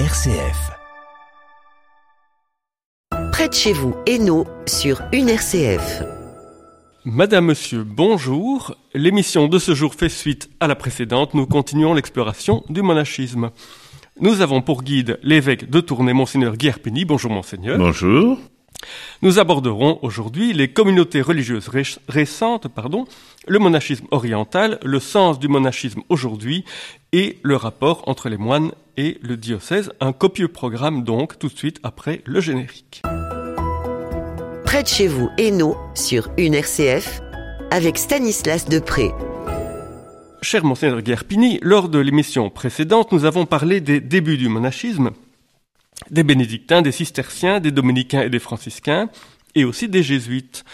RCF. Près de chez vous, Hainaut, sur une RCF. Madame, Monsieur, bonjour. L'émission de ce jour fait suite à la précédente. Nous continuons l'exploration du monachisme. Nous avons pour guide l'évêque de Tournai, Monseigneur Guy Arpini. Bonjour, Monseigneur. Bonjour. Nous aborderons aujourd'hui les communautés religieuses ré- récentes, pardon, le monachisme oriental, le sens du monachisme aujourd'hui et le rapport entre les moines et le diocèse. Un copieux programme donc tout de suite après le générique. Près de chez vous, Hainaut, sur une RCF, avec Stanislas Depré. Cher Monseigneur Guerpini, lors de l'émission précédente, nous avons parlé des débuts du monachisme, des bénédictins, des cisterciens, des dominicains et des franciscains, et aussi des jésuites.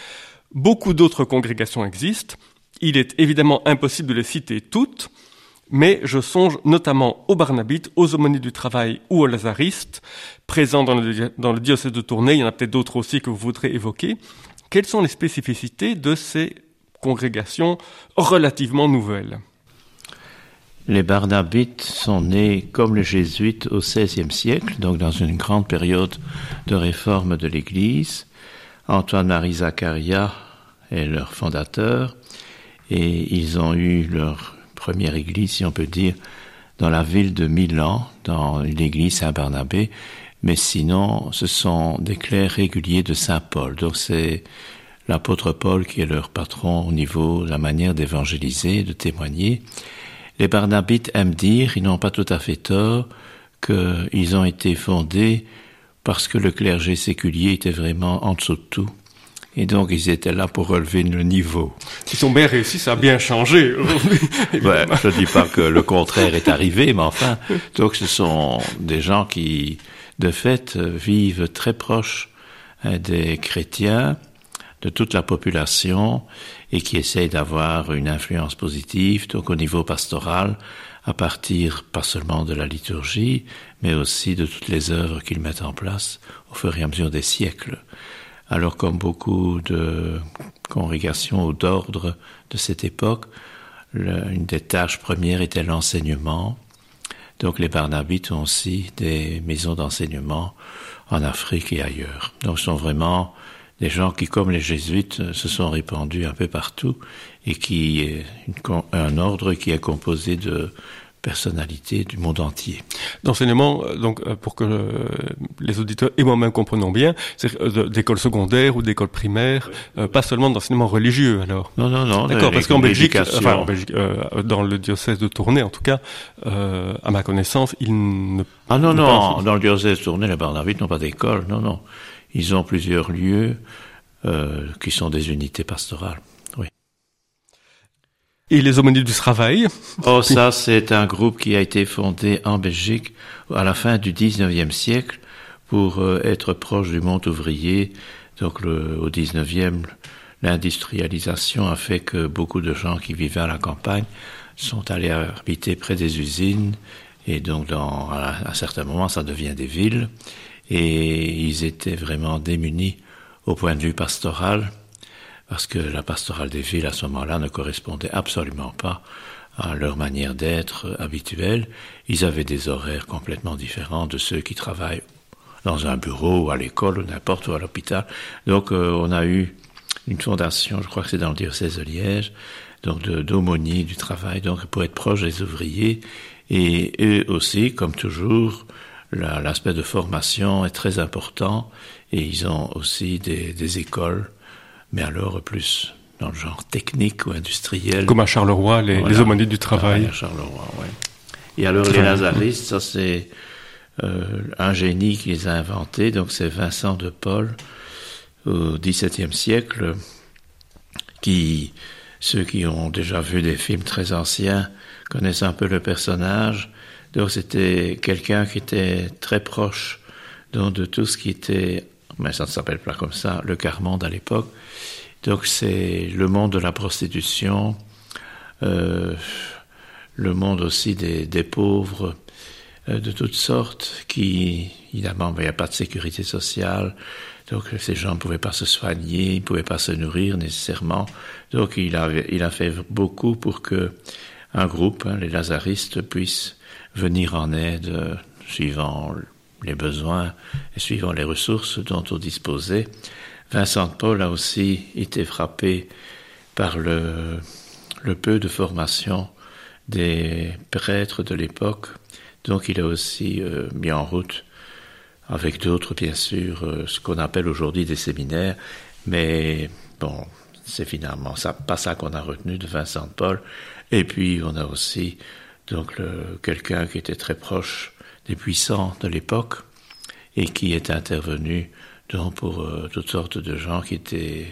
Beaucoup d'autres congrégations existent. Il est évidemment impossible de les citer toutes, mais je songe notamment aux Barnabites, aux aumôniers du travail ou aux Lazaristes, présents dans le, dans le diocèse de Tournai. Il y en a peut-être d'autres aussi que vous voudrez évoquer. Quelles sont les spécificités de ces congrégations relativement nouvelles? Les Barnabites sont nés comme les Jésuites au XVIe siècle, donc dans une grande période de réforme de l'Église. Antoine-Marie Zaccaria est leur fondateur et ils ont eu leur première église, si on peut dire, dans la ville de Milan, dans l'église Saint-Barnabé. Mais sinon, ce sont des clercs réguliers de Saint-Paul. Donc c'est l'apôtre Paul qui est leur patron au niveau de la manière d'évangéliser, de témoigner. Les Barnabites aiment dire, ils n'ont pas tout à fait tort, qu'ils ont été fondés parce que le clergé séculier était vraiment en dessous de tout. Et donc ils étaient là pour relever le niveau. Ils ont bien réussi, ça a bien changé. Ouais, je ne dis pas que le contraire est arrivé, mais enfin, donc ce sont des gens qui, de fait, vivent très proches hein, des chrétiens, de toute la population, et qui essayent d'avoir une influence positive, donc au niveau pastoral, à partir pas seulement de la liturgie, mais aussi de toutes les œuvres qu'ils mettent en place au fur et à mesure des siècles. Alors comme beaucoup de congrégations ou d'ordres de cette époque, une des tâches premières était l'enseignement. Donc les Barnabites ont aussi des maisons d'enseignement en Afrique et ailleurs. Donc ce sont vraiment des gens qui, comme les jésuites, euh, se sont répandus un peu partout et qui est une con- un ordre qui est composé de personnalités du monde entier. D'enseignement, euh, donc euh, pour que euh, les auditeurs et moi-même comprenons bien, c'est euh, de- d'école secondaire ou d'école primaire, euh, pas seulement d'enseignement religieux alors. Non, non, non. D'accord, de- parce qu'en Belgique, enfin en Belgique, euh, dans le diocèse de Tournai en tout cas, euh, à ma connaissance, il ne Ah non, non, dans le diocèse tourné, les Barnabites n'ont pas d'école, non, non. Ils ont plusieurs lieux euh, qui sont des unités pastorales. Oui. Et les aumôniers du travail, Oh, ça, c'est un groupe qui a été fondé en Belgique à la fin du 19e siècle pour euh, être proche du monde ouvrier. Donc, le, au 19e, l'industrialisation a fait que beaucoup de gens qui vivaient à la campagne sont allés habiter près des usines. Et donc, dans, à un certain moment, ça devient des villes. Et ils étaient vraiment démunis au point de vue pastoral parce que la pastorale des villes à ce moment-là ne correspondait absolument pas à leur manière d'être habituelle. Ils avaient des horaires complètement différents de ceux qui travaillent dans un bureau à l'école n'importe où à l'hôpital. Donc euh, on a eu une fondation, je crois que c'est dans le diocèse de Liège, donc d'aumôniers du travail, donc pour être proche des ouvriers. Et eux aussi, comme toujours, l'aspect de formation est très important et ils ont aussi des, des écoles mais alors plus dans le genre technique ou industriel. comme à Charleroi, les, Voilà. les aumôniers du travail. à Charleroi, ouais. Et alors les lazaristes, ça c'est euh, un génie qui les a inventés, donc c'est Vincent de Paul au XVIIe siècle, qui ceux qui ont déjà vu des films très anciens connaissent un peu le personnage. Donc c'était quelqu'un qui était très proche de tout ce qui était, mais ça ne s'appelle pas comme ça, le quart-monde à l'époque. Donc c'est le monde de la prostitution, euh, le monde aussi des, des pauvres, euh, de toutes sortes, qui, évidemment, il n'y a pas de sécurité sociale, donc ces gens ne pouvaient pas se soigner, ils ne pouvaient pas se nourrir nécessairement. Donc il a, il a fait beaucoup pour que un groupe, hein, les lazaristes, puisse venir en aide euh, suivant les besoins et suivant les ressources dont on disposait. Vincent de Paul a aussi été frappé par le, peu de formation des prêtres de l'époque. Donc il a aussi euh, mis en route, avec d'autres bien sûr, euh, ce qu'on appelle aujourd'hui des séminaires. Mais bon, c'est finalement ça, pas ça qu'on a retenu de Vincent de Paul. Et puis on a aussi donc quelqu'un qui était très proche des puissants de l'époque et qui est intervenu donc pour euh, toutes sortes de gens qui étaient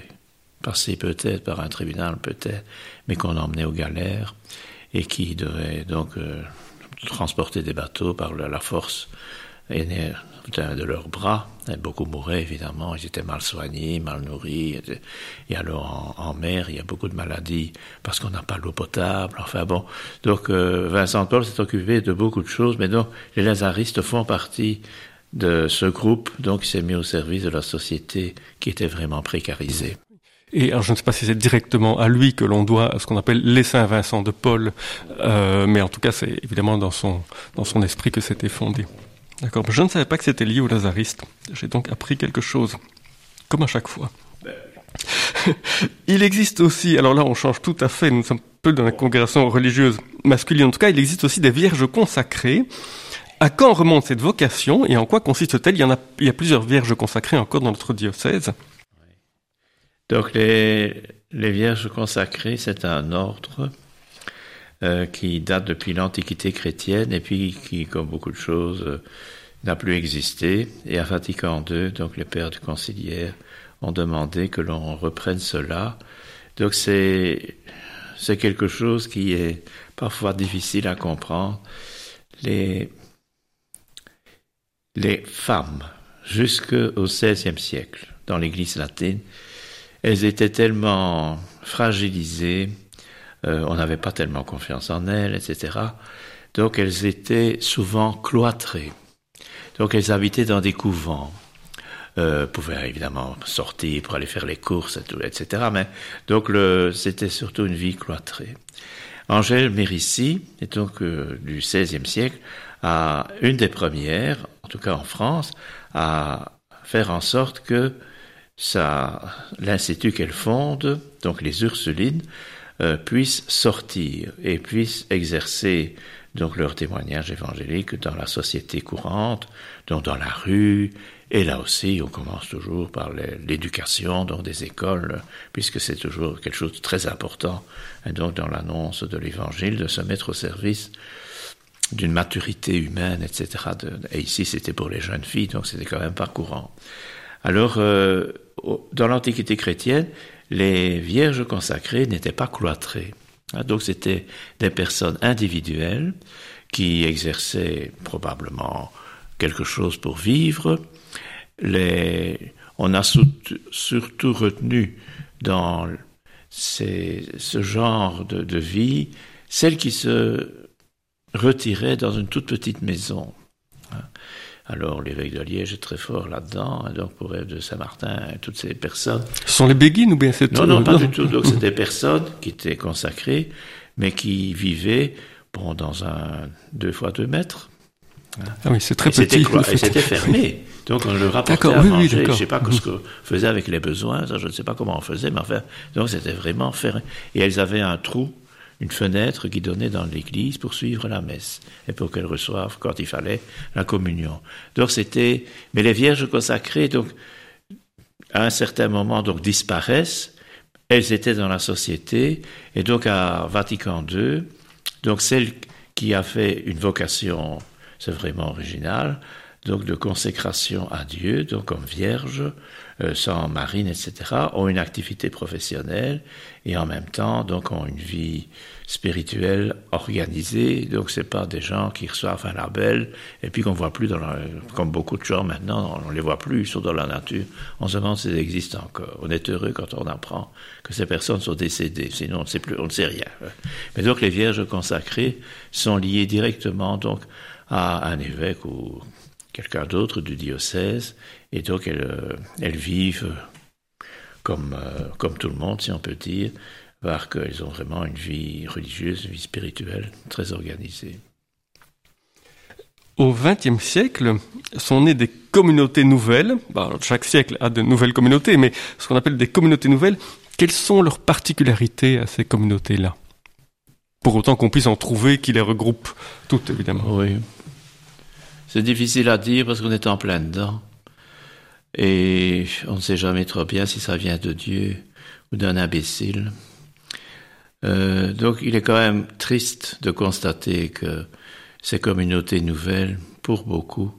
passés peut-être par un tribunal peut-être, mais qu'on emmenait aux galères et qui devaient donc euh, transporter des bateaux par la force de leurs bras. Et beaucoup mouraient évidemment, ils étaient mal soignés, mal nourris. Et alors en, mer, il y a beaucoup de maladies parce qu'on n'a pas l'eau potable. Enfin bon, donc euh, Vincent Paul s'est occupé de beaucoup de choses, mais donc les lazaristes font partie de ce groupe, donc il s'est mis au service de la société qui était vraiment précarisée. Et alors, je ne sais pas si c'est directement à lui que l'on doit ce qu'on appelle les Saint Vincent de Paul, euh, mais en tout cas, c'est évidemment dans son dans son esprit que c'était fondé. D'accord. Je ne savais pas que c'était lié aux lazaristes. J'ai donc appris quelque chose, comme à chaque fois. il existe aussi, alors là on change tout à fait, nous sommes peu dans la congrégation religieuse masculine, en tout cas il existe aussi des vierges consacrées à quand remonte cette vocation et en quoi consiste-t-elle? Il, y a, il y a plusieurs vierges consacrées encore dans notre diocèse. Donc les, les vierges consacrées, c'est un ordre euh, qui date depuis l'Antiquité chrétienne et puis qui, comme beaucoup de choses, euh, n'a plus existé. Et à Vatican II, donc les pères du conciliaire ont demandé que l'on reprenne cela. Donc c'est c'est quelque chose qui est parfois difficile à comprendre. Les les femmes, jusqu'au XVIe siècle, dans l'Église latine, elles étaient tellement fragilisées, euh, on n'avait pas tellement confiance en elles, etc. Donc elles étaient souvent cloîtrées. Donc elles habitaient dans des couvents. Euh, pouvaient évidemment sortir pour aller faire les courses, etc. Mais donc c'était surtout une vie cloîtrée. Angèle Mérissi, est donc euh, du XVIe siècle, a une des premières, en tout cas en France, à faire en sorte que l'institut qu'elle fonde, donc les Ursulines, euh, puissent sortir et puissent exercer donc leur témoignage évangélique dans la société courante, donc dans la rue, et là aussi, on commence toujours par l'éducation, donc des écoles, puisque c'est toujours quelque chose de très important, et donc dans l'annonce de l'évangile, de se mettre au service d'une maturité humaine, etc. et ici, c'était pour les jeunes filles, donc c'était quand même pas courant. Alors, euh, dans l'Antiquité chrétienne, les vierges consacrées n'étaient pas cloîtrées. Hein, donc, c'était des personnes individuelles qui exerçaient probablement quelque chose pour vivre. Les, on a surtout retenu dans ce genre de, de vie celles qui se retiré dans une toute petite maison. Alors l'évêque de Liège est très fort là-dedans, hein, donc pour Ève de Saint-Martin et toutes ces personnes. Ce sont les béguines ou bien c'est Non, non, pas du tout. Donc c'est des personnes qui étaient consacrées, mais qui vivaient bon, dans un deux fois deux mètres. Ah oui, c'est très petit. Et c'était fermé. Donc on le rapportait à manger. je ne sais pas ce qu'on faisait avec les besoins, je ne sais pas comment on faisait, mais enfin, donc c'était vraiment fermé. Et elles avaient un trou une fenêtre qui donnait dans l'église pour suivre la messe et pour qu'elles reçoivent, quand il fallait, la communion. Donc c'était, mais les vierges consacrées, donc, à un certain moment, donc, disparaissent. Elles étaient dans la société et donc à Vatican II, donc celle qui a fait une vocation, c'est vraiment original, donc de consécration à Dieu, donc comme vierge, sans marine, etc., ont une activité professionnelle et en même temps donc ont une vie spirituelle organisée. Donc c'est pas des gens qui reçoivent un label et puis qu'on voit plus dans la, comme beaucoup de gens maintenant, on les voit plus, ils sont dans la nature. On se demande s'ils existent encore. On est heureux quand on apprend que ces personnes sont décédées. Sinon on ne sait plus, on ne sait rien. Mais donc les vierges consacrées sont liées directement donc à un évêque ou quelqu'un d'autre du diocèse, et donc elles, euh, elles vivent comme, euh, comme tout le monde, si on peut dire, voir qu'elles ont vraiment une vie religieuse, une vie spirituelle très organisée. Au XXe siècle, sont nées des communautés nouvelles. Chaque siècle a de nouvelles communautés, mais ce qu'on appelle des communautés nouvelles, quelles sont leurs particularités à ces communautés-là? Pour autant qu'on puisse en trouver qui les regroupent toutes, évidemment. Oui. C'est difficile à dire parce qu'on est en plein dedans. Et on ne sait jamais trop bien si ça vient de Dieu ou d'un imbécile. Euh, donc il est quand même triste de constater que ces communautés nouvelles, pour beaucoup,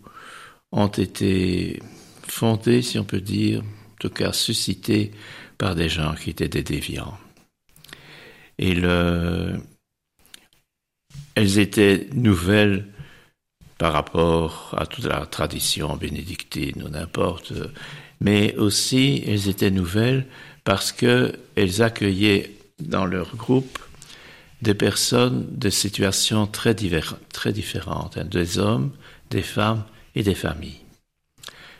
ont été fondées, si on peut dire, en tout cas suscitées par des gens qui étaient des déviants. Et le, elles étaient nouvelles par rapport à toute la tradition bénédictine ou n'importe, mais aussi elles étaient nouvelles parce qu'elles accueillaient dans leur groupe des personnes de situations très, très différentes, hein, des hommes, des femmes et des familles,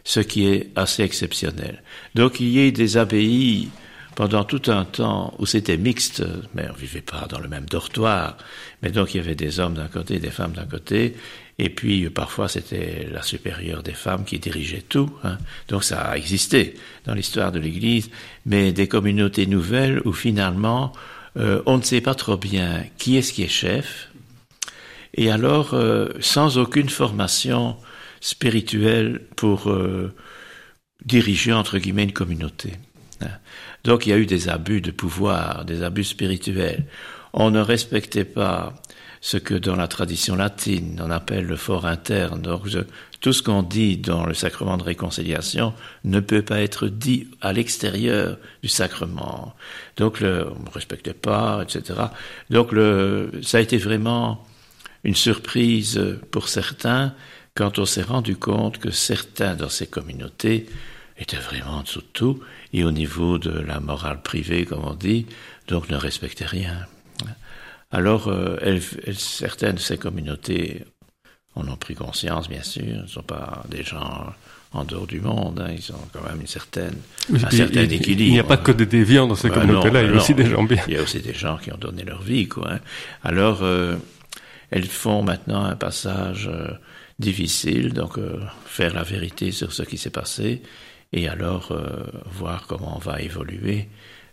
ce qui est assez exceptionnel. Donc il y a des abbayes pendant tout un temps où c'était mixte, mais on vivait pas dans le même dortoir, mais donc il y avait des hommes d'un côté, des femmes d'un côté, et puis parfois c'était la supérieure des femmes qui dirigeait tout. Hein. Donc ça a existé dans l'histoire de l'Église, mais des communautés nouvelles où finalement euh, on ne sait pas trop bien qui est-ce qui est chef, et alors euh, sans aucune formation spirituelle pour euh, diriger entre guillemets une communauté. Donc il y a eu des abus de pouvoir, des abus spirituels. On ne respectait pas ce que dans la tradition latine on appelle le fort interne. Donc tout ce qu'on dit dans le sacrement de réconciliation ne peut pas être dit à l'extérieur du sacrement. Donc le, on ne respectait pas, etc. Donc le, ça a été vraiment une surprise pour certains quand on s'est rendu compte que certains dans ces communautés étaient vraiment en dessous de tout et au niveau de la morale privée, comme on dit, donc ne respectaient rien. Alors, euh, certaines de ces communautés en ont pris conscience, bien sûr. Ils ne sont pas des gens en dehors du monde. Hein. Ils ont quand même une certaine, un certain équilibre. Il n'y a pas que des déviants dans ces ben communautés-là. Il y a aussi des gens bien. Il y a aussi des gens qui ont donné leur vie, quoi. Hein. Alors, euh, elles font maintenant un passage euh, difficile, donc faire la vérité sur ce qui s'est passé, et alors voir comment on va évoluer.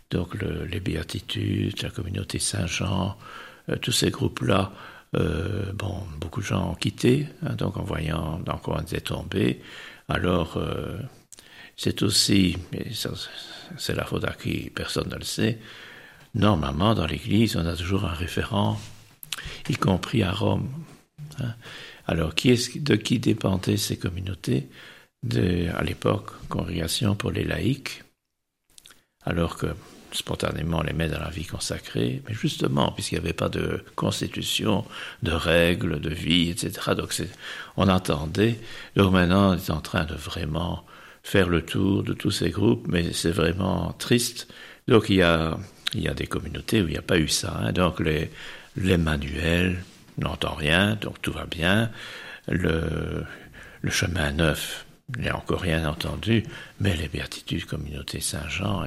Donc, le, les béatitudes, la communauté Saint-Jean, euh, tous ces groupes-là, euh, bon, beaucoup de gens ont quitté, hein, donc en voyant dans quoi on était tombé. Alors, euh, c'est aussi, c'est la faute à qui personne ne le sait, normalement dans l'Église, on a toujours un référent, y compris à Rome. Hein. Alors, de qui dépendaient ces communautés? À l'époque, congrégation pour les laïcs, alors que spontanément les met dans la vie consacrée, mais justement, puisqu'il n'y avait pas de constitution, de règles, de vie, etc. Donc on attendait. Donc maintenant, on est en train de vraiment faire le tour de tous ces groupes, mais c'est vraiment triste. Donc il y a, des communautés où il n'y a pas eu ça. Hein. Donc les, manuels n'entend rien, donc tout va bien. Le chemin neuf, n'y a encore rien entendu, mais les béatitudes, communauté Saint-Jean,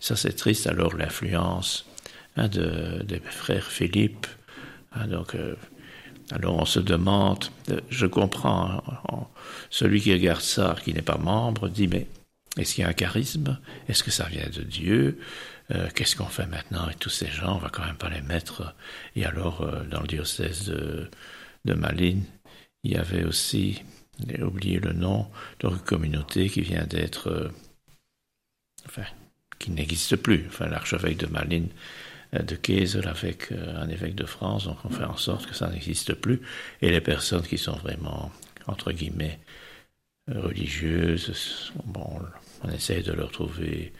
ça c'est triste. Alors l'influence hein, de, des frères Philippe, hein, donc, euh, alors on se demande, euh, je comprends, hein, celui qui regarde ça, qui n'est pas membre, dit mais est-ce qu'il y a un charisme? Est-ce que ça vient de Dieu? Euh, Qu'est-ce qu'on fait maintenant avec tous ces gens? On va quand même pas les mettre. Et alors, dans le diocèse de, de Malines, il y avait aussi j'ai oublié le nom d'une communauté qui vient d'être, euh, enfin, qui n'existe plus. Enfin, l'archevêque de Malines euh, de Kessel avec euh, un évêque de France, donc on fait en sorte que ça n'existe plus. Et les personnes qui sont vraiment, entre guillemets, religieuses, bon, on essaye de leur trouver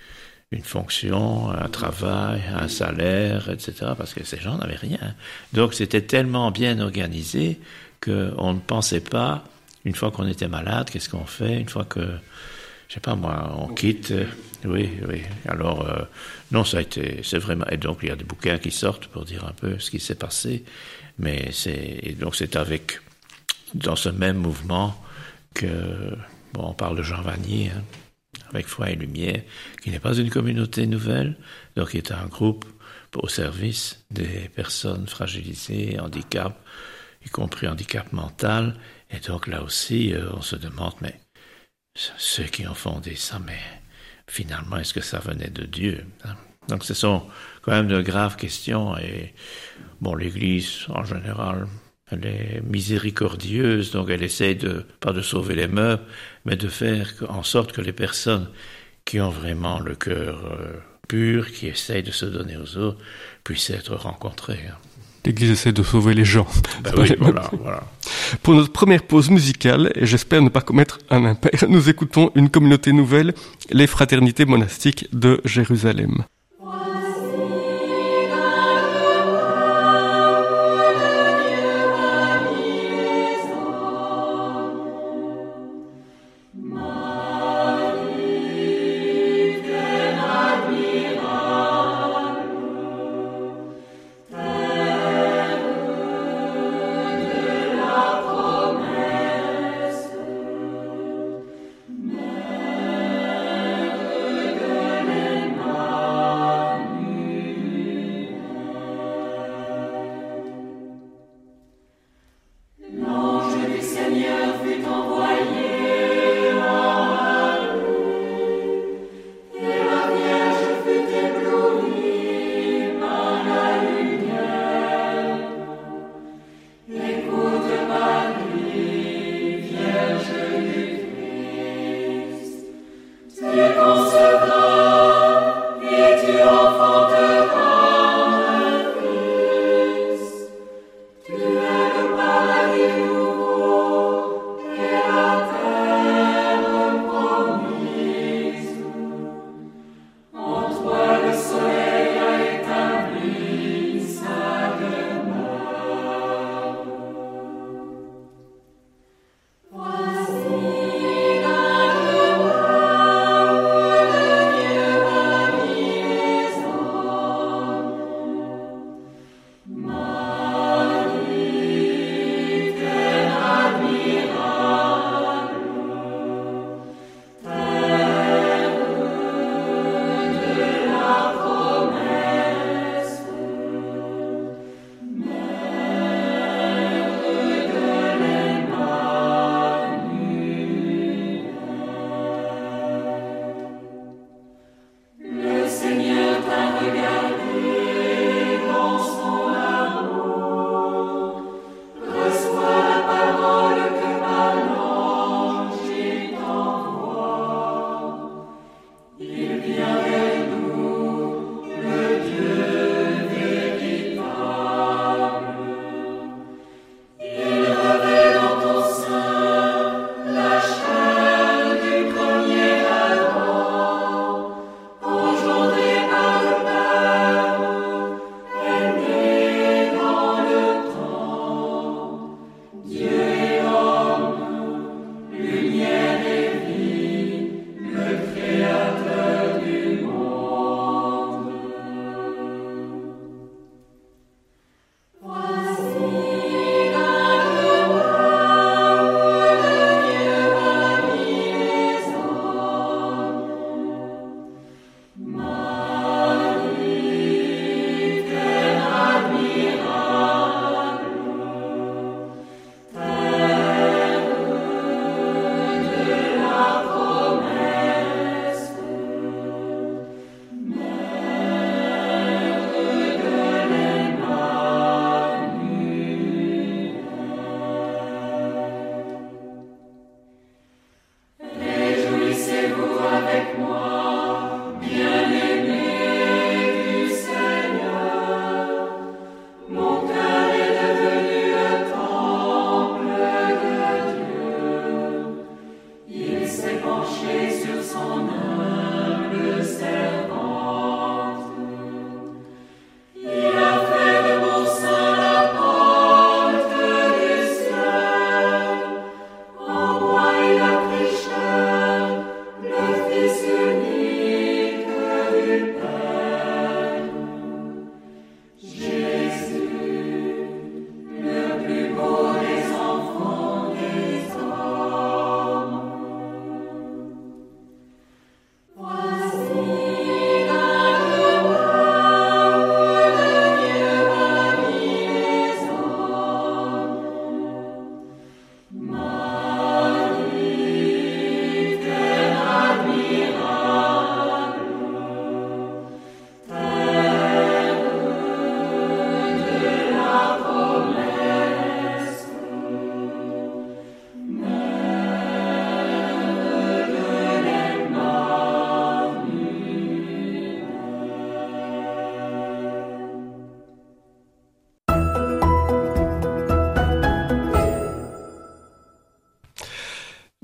une fonction, un travail, un salaire, etc. Parce que ces gens n'avaient rien. Donc c'était tellement bien organisé qu'on ne pensait pas une fois qu'on était malade, qu'est-ce qu'on fait Une fois que, je sais pas moi, on quitte. Euh, oui, oui. Alors, euh, non, ça a été, c'est vraiment. Et donc, il y a des bouquins qui sortent pour dire un peu ce qui s'est passé. Mais c'est, donc c'est avec, dans ce même mouvement que, bon, on parle de Jean Vanier, hein, avec Foi et Lumière, qui n'est pas une communauté nouvelle, donc qui est un groupe au service des personnes fragilisées, handicap, y compris handicap mental, Et donc là aussi, euh, on se demande, mais ceux qui ont fondé ça, mais finalement, est-ce que ça venait de Dieu hein? Donc ce sont quand même de graves questions et bon, l'Église en général, elle est miséricordieuse, donc elle essaie de pas de sauver les meubles, mais de faire en sorte que les personnes qui ont vraiment le cœur euh, pur, qui essayent de se donner aux autres, puissent être rencontrées. L'Église essaie de sauver les gens. Ben oui, voilà, voilà. Pour notre première pause musicale, et j'espère ne pas commettre un impair, nous écoutons une communauté nouvelle, les fraternités monastiques de Jérusalem.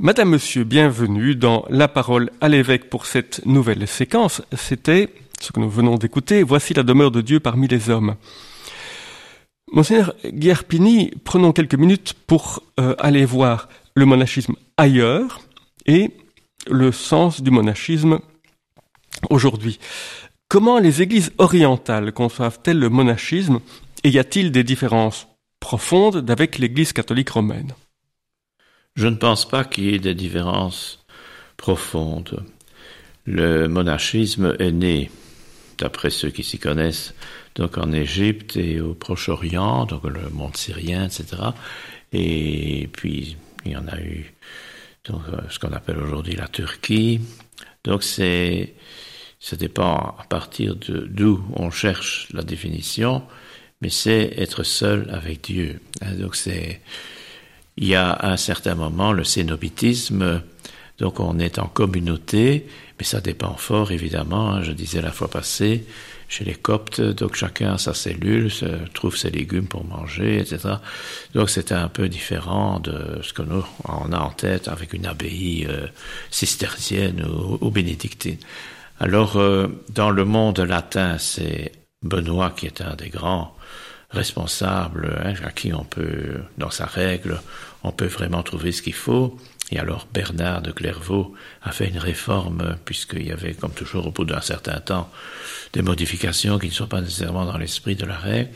Madame, Monsieur, bienvenue dans La parole à l'évêque pour cette nouvelle séquence. C'était ce que nous venons d'écouter. Voici la demeure de Dieu parmi les hommes. Monseigneur Guerpini, prenons quelques minutes pour euh, aller voir le monachisme ailleurs et le sens du monachisme aujourd'hui. Comment les églises orientales conçoivent-elles le monachisme et y a-t-il des différences profondes avec l'église catholique romaine? Je ne pense pas qu'il y ait des différences profondes. Le monachisme est né, d'après ceux qui s'y connaissent, donc en Égypte et au Proche-Orient, donc le monde syrien, etc. Et puis il y en a eu donc euh, ce qu'on appelle aujourd'hui la Turquie. Donc c'est ça dépend à partir de d'où on cherche la définition, mais c'est être seul avec Dieu. Hein, donc c'est il y a à un certain moment le cénobitisme, donc on est en communauté, mais ça dépend fort évidemment, hein, je disais la fois passée, chez les coptes, donc chacun a sa cellule, se, trouve ses légumes pour manger, etc. Donc c'était un peu différent de ce que nous on a en tête avec une abbaye euh, cistercienne ou, bénédictine. Alors euh, dans le monde latin, c'est Benoît qui est un des grands responsable, hein, à qui on peut, dans sa règle, on peut vraiment trouver ce qu'il faut. Et alors Bernard de Clairvaux a fait une réforme, puisqu'il y avait, comme toujours, au bout d'un certain temps, des modifications qui ne sont pas nécessairement dans l'esprit de la règle.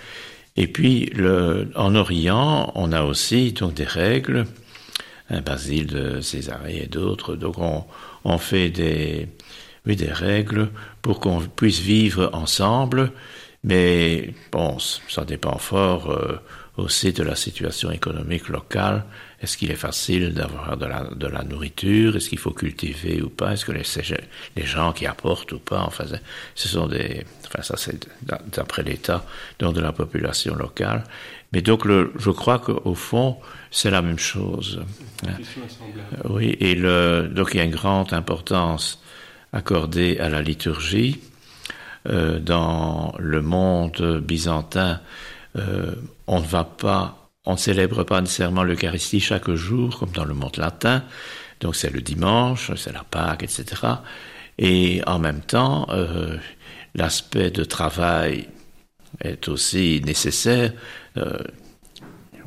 Et puis, le, en Orient, on a aussi donc des règles, un Basile de Césarée et d'autres. Donc, on, fait des, des règles pour qu'on puisse vivre ensemble mais bon, ça dépend fort euh, aussi de la situation économique locale. Est-ce qu'il est facile d'avoir de la, de la nourriture? Est-ce qu'il faut cultiver ou pas? Est-ce que les, les gens qui apportent ou pas Enfin, ce sont des... Enfin, ça c'est d'après l'état donc de la population locale. Mais donc, le, je crois qu'au fond, c'est la même chose. Hein. Oui, et le, donc il y a une grande importance accordée à la liturgie. Euh, dans le monde byzantin, euh, on ne va pas, on célèbre pas nécessairement l'Eucharistie chaque jour, comme dans le monde latin. Donc c'est le dimanche, c'est la Pâque, etc. Et en même temps, euh, l'aspect de travail est aussi nécessaire.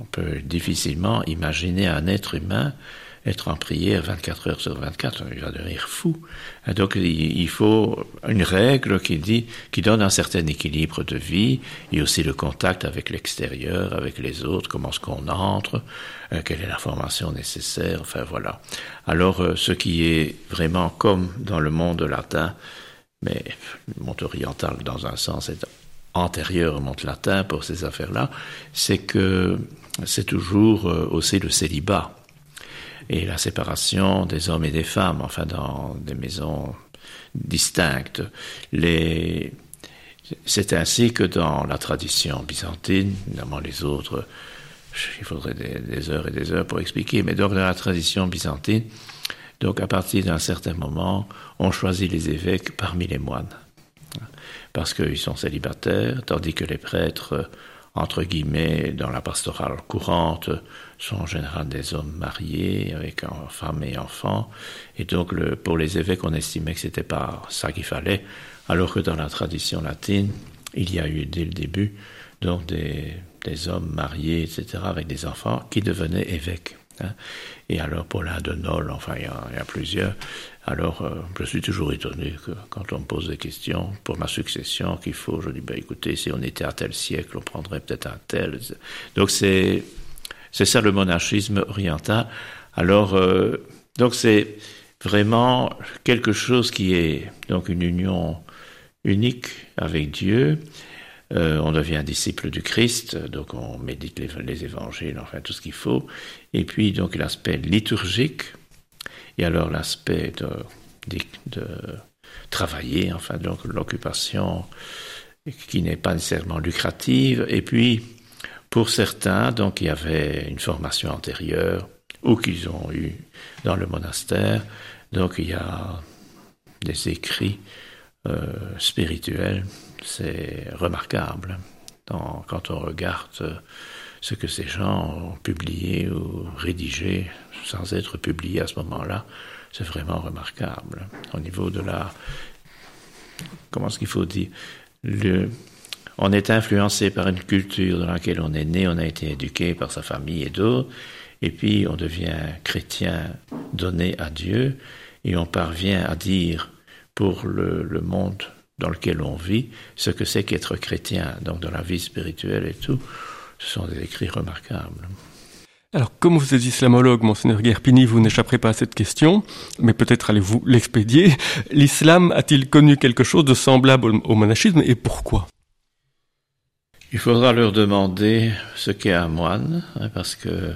On peut difficilement imaginer un être humain être en prière 24 heures sur 24, il va devenir fou. donc il faut une règle qui dit, qui donne un certain équilibre de vie et aussi le contact avec l'extérieur, avec les autres, comment est-ce qu'on entre, euh, quelle est la formation nécessaire, enfin voilà. Alors euh, ce qui est vraiment comme dans le monde latin, mais le monde oriental dans un sens est antérieur au monde latin pour ces affaires-là, c'est que c'est toujours euh, aussi le célibat et la séparation des hommes et des femmes, enfin dans des maisons distinctes. C'est ainsi que dans la tradition byzantine, évidemment les autres, il faudrait des, heures et des heures pour expliquer, mais donc dans la tradition byzantine, donc à partir d'un certain moment, on choisit les évêques parmi les moines, parce qu'ils sont célibataires, tandis que les prêtres entre guillemets, dans la pastorale courante, sont en général des hommes mariés avec femmes et enfants. Et donc, pour les évêques, on estimait que c'était pas ça qu'il fallait, alors que dans la tradition latine, il y a eu dès le début donc des, hommes mariés, etc., avec des enfants qui devenaient évêques. Hein. Et alors pour l'un de Nol, enfin il y, a, il y a plusieurs, alors euh, je suis toujours étonné que quand on me pose des questions pour ma succession qu'il faut, je dis ben écoutez, si on était à tel siècle, on prendrait peut-être un tel. Donc c'est c'est ça le monarchisme oriental. Alors euh, donc c'est vraiment quelque chose qui est donc une union unique avec Dieu euh, on devient disciple du Christ, donc on médite les, évangiles, enfin tout ce qu'il faut. Et puis donc l'aspect liturgique, et alors l'aspect de, travailler, enfin donc l'occupation qui n'est pas nécessairement lucrative. Et puis pour certains, donc il y avait une formation antérieure ou qu'ils ont eu dans le monastère. Donc il y a des écrits euh, spirituels c'est remarquable quand on regarde ce que ces gens ont publié ou rédigé sans être publié à ce moment-là, c'est vraiment remarquable. Au niveau de la... Comment est-ce qu'il faut dire On est influencé par une culture dans laquelle on est né, on a été éduqué par sa famille et d'autres, et puis on devient chrétien donné à Dieu, et on parvient à dire pour le monde dans lequel on vit ce que c'est qu'être chrétien, donc dans la vie spirituelle et tout. Ce sont des écrits remarquables. Alors, comme vous êtes islamologue, monseigneur Guerpini, vous n'échapperez pas à cette question, mais peut-être allez-vous l'expédier. L'islam a-t-il connu quelque chose de semblable au monachisme et pourquoi? Il faudra leur demander ce qu'est un moine, hein, parce que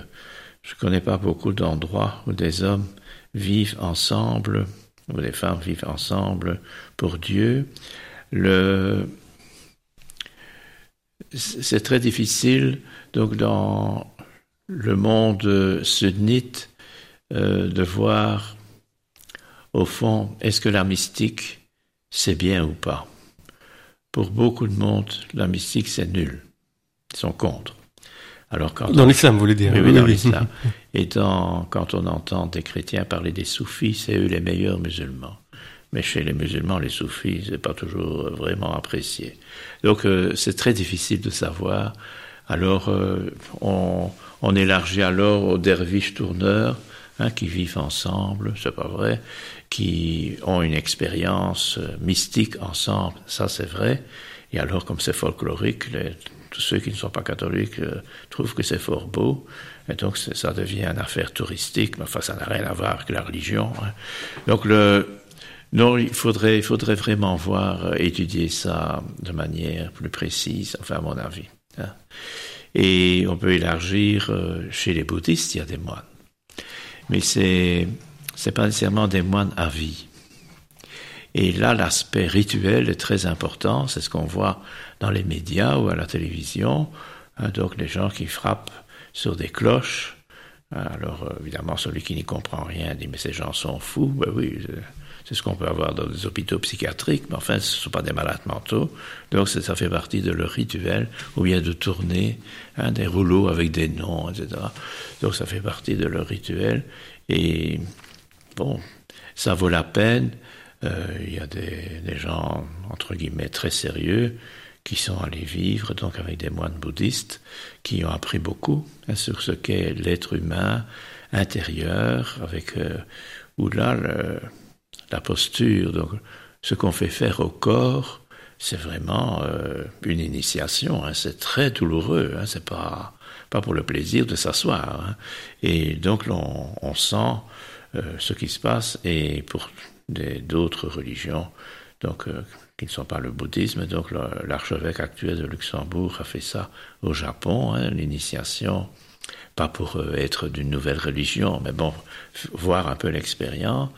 je ne connais pas beaucoup d'endroits où des hommes vivent ensemble, où des femmes vivent ensemble pour Dieu. Le... C'est très difficile, donc dans le monde sunnite, euh, de voir, au fond, est-ce que la mystique, c'est bien ou pas? Pour beaucoup de monde, la mystique, c'est nul. Ils sont contre. Alors quand dans l'islam, vous voulez dire Oui, oui dans l'islam. Et dans, quand on entend des chrétiens parler des soufis, c'est eux les meilleurs musulmans. Mais chez les musulmans, les soufis, c'est pas toujours vraiment apprécié. Donc euh, c'est très difficile de savoir. Alors euh, on, on, élargit alors aux derviches tourneurs hein, qui vivent ensemble, c'est pas vrai, qui ont une expérience euh, mystique ensemble, ça c'est vrai. Et alors comme c'est folklorique, les, tous ceux qui ne sont pas catholiques euh, trouvent que c'est fort beau, et donc ça devient une affaire touristique, mais enfin ça n'a rien à voir avec la religion. Hein. Donc le, non, il faudrait, vraiment voir, euh, étudier ça de manière plus précise, enfin à mon avis. Hein. Et on peut élargir, euh, chez les bouddhistes, il y a des moines. Mais c'est, c'est pas nécessairement des moines à vie. Et là, l'aspect rituel est très important. C'est ce qu'on voit dans les médias ou à la télévision. Hein, donc, les gens qui frappent sur des cloches. Hein, alors, euh, évidemment, celui qui n'y comprend rien dit Mais ces gens sont fous. Ben oui, c'est ce qu'on peut avoir dans des hôpitaux psychiatriques, mais enfin, ce ne sont pas des malades mentaux. Donc, ça fait partie de leur rituel, ou bien de tourner hein, des rouleaux avec des noms, etc. Donc, ça fait partie de leur rituel. Et bon, ça vaut la peine euh, il y a des, gens, entre guillemets, très sérieux qui sont allés vivre donc avec des moines bouddhistes qui ont appris beaucoup hein, sur ce qu'est l'être humain intérieur, avec euh, là le, la posture, donc ce qu'on fait faire au corps, c'est vraiment euh, une initiation. Hein, c'est très douloureux. Hein, c'est pas pas pour le plaisir de s'asseoir. Hein. Et donc on, sent euh, ce qui se passe. Et pour d'autres religions, donc euh, qui ne sont pas le bouddhisme. Donc l'archevêque actuel de Luxembourg a fait ça au Japon, hein, l'initiation, pas pour être d'une nouvelle religion, mais bon, voir un peu l'expérience.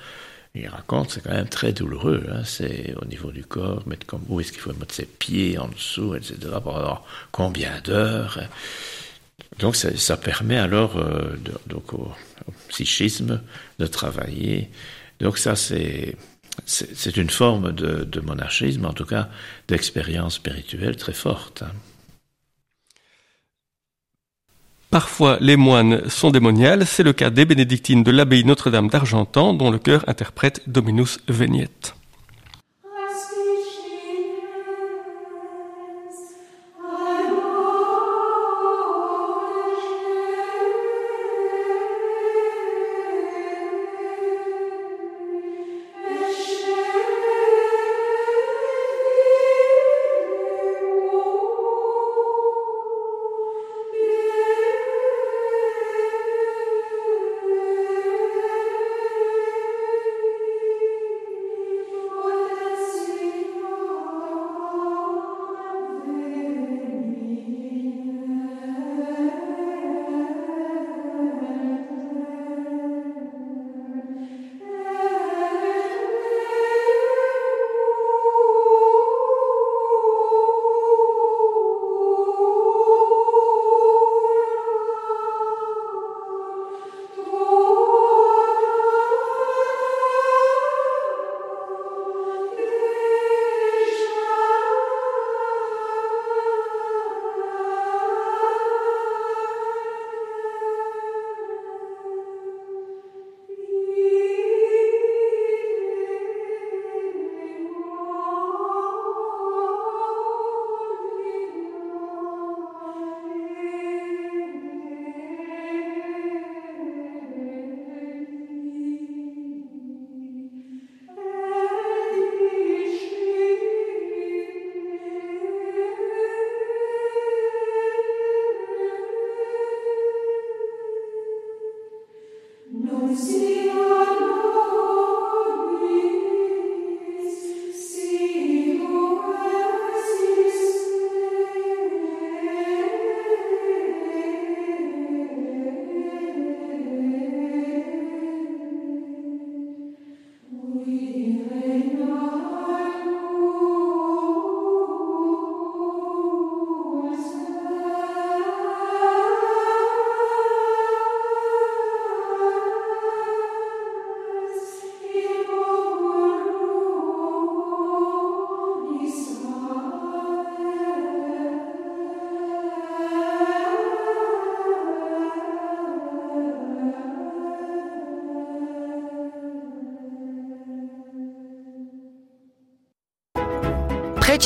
Il raconte, c'est quand même très douloureux. Hein, c'est au niveau du corps, mettre comme où est-ce qu'il faut mettre ses pieds en dessous, etc. Pendant combien d'heures. Donc ça, permet alors euh, donc au, psychisme de travailler donc ça, c'est c'est une forme de, de, monarchisme, en tout cas d'expérience spirituelle très forte. Hein. Parfois, les moines sont démoniales. C'est le cas des bénédictines de l'abbaye Notre-Dame d'Argentan, dont le chœur interprète Dominus Veniet.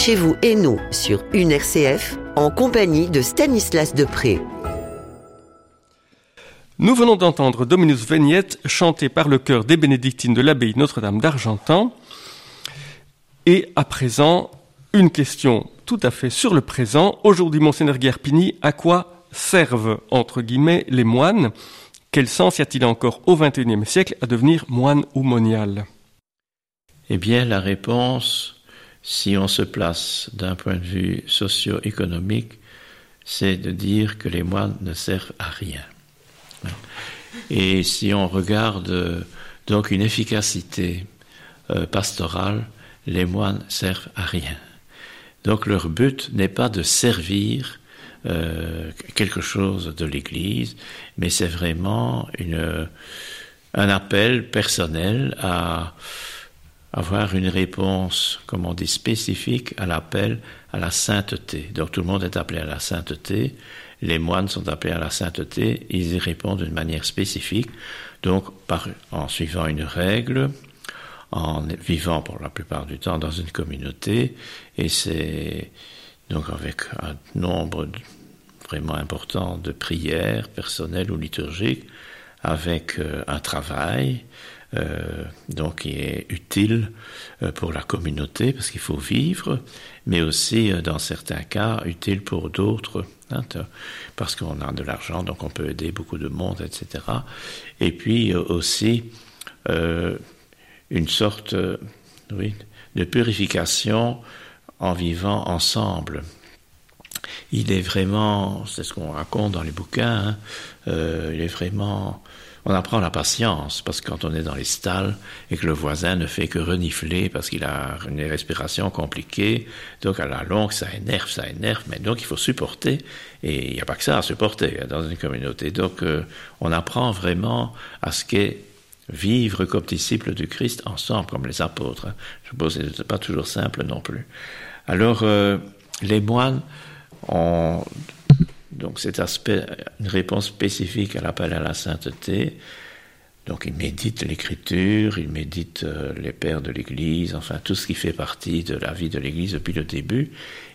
Chez vous et nous sur une RCF en compagnie de Stanislas Depré. Nous venons d'entendre Dominus Vignette chanté par le chœur des bénédictines de l'abbaye Notre-Dame d'Argentan. Et à présent, une question tout à fait sur le présent. Aujourd'hui, Monseigneur Guerpini, à quoi servent, entre guillemets, les moines? Quel sens y a-t-il encore au XXIe siècle à devenir moine ou monial? Eh bien, la réponse si on se place d'un point de vue socio-économique, c'est de dire que les moines ne servent à rien. Et si on regarde donc une efficacité euh, pastorale, les moines servent à rien. Donc leur but n'est pas de servir euh, quelque chose de l'Église, mais c'est vraiment une, un appel personnel à avoir une réponse, comme on dit, spécifique à l'appel à la sainteté. Donc tout le monde est appelé à la sainteté, les moines sont appelés à la sainteté, ils y répondent d'une manière spécifique, donc en suivant une règle, en vivant pour la plupart du temps dans une communauté, et c'est donc avec un nombre vraiment important de prières personnelles ou liturgiques, avec euh, un travail, euh, donc qui est utile euh, pour la communauté parce qu'il faut vivre, mais aussi euh, dans certains cas utile pour d'autres hein, parce qu'on a de l'argent, donc on peut aider beaucoup de monde, etc. Et puis aussi une sorte de purification en vivant ensemble. Il est vraiment, c'est ce qu'on raconte dans les bouquins, hein, il est vraiment on apprend la patience, parce que quand on est dans les stalles et que le voisin ne fait que renifler parce qu'il a une respiration compliquée, donc à la longue, ça énerve, ça énerve, mais donc il faut supporter, et il n'y a pas que ça à supporter hein, dans une communauté. Donc euh, on apprend vraiment à ce qu'est vivre comme disciples du Christ ensemble, comme les apôtres. Hein. Je suppose que ce n'est pas toujours simple non plus. Alors, euh, les moines ont donc cet aspect, une réponse spécifique à l'appel à la sainteté. Donc il médite l'écriture, il médite euh, les pères de l'Église, enfin tout ce qui fait partie de la vie de l'Église depuis le début.